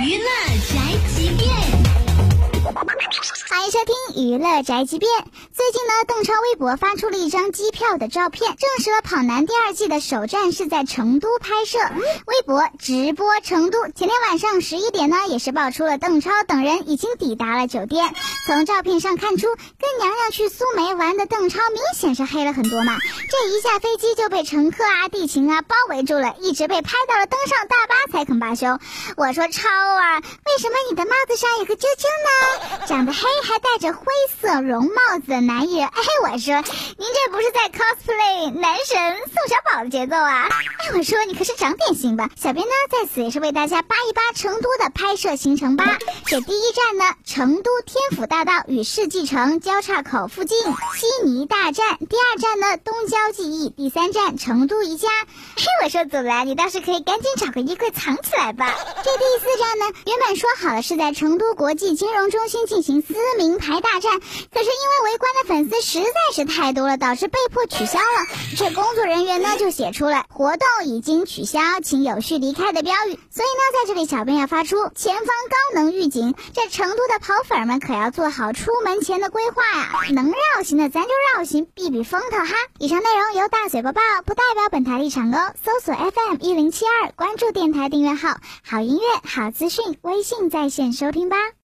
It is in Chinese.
娱乐宅急便，迎收听娱乐宅急便。最近呢，邓超微博发出了一张机票的照片，证实了《跑男》第二季的首站是在成都拍摄。微博直播成都，前天晚上十一点呢，也是爆出了邓超等人已经抵达了酒店。从照片上看出，跟娘娘去苏梅玩的邓超明显是黑了很多嘛。这一下飞机就被乘客啊、地勤啊包围住了，一直被拍到了登上大巴才肯罢休。我说超啊，为什么你的帽子上有个啾啾呢？长得黑还戴着灰色绒帽子的男艺人，哎，我说您这不是在 cosplay 男神宋小宝的节奏啊？哎，我说你可是长点心吧。小编呢在此也是为大家扒一扒成都的拍摄行程吧。这第一站呢，成都天府大道与世纪城交叉口附近悉尼大站。第二站呢，东郊记忆。第三站成都宜家。嘿，我说祖蓝，你倒是可以赶紧找个衣柜藏起来吧。这第四站呢，原本说好了是在成都国际金融中心进行私密名牌大战，可是因为围观的粉丝实在是太多了，导致被迫取消了。这工作人员呢就写出了活动已经取消，请有序离开的标语。所以呢，在这里小编要发出前方高能预警，这成都的跑粉们可要做好出门前的规划呀！能绕行的咱就绕行，避避风头哈。以上内容由大嘴播报，不代表本台立场哦。搜索 FM 一零七二，关注电台订阅号，好音乐、好资讯，微信在线收听吧。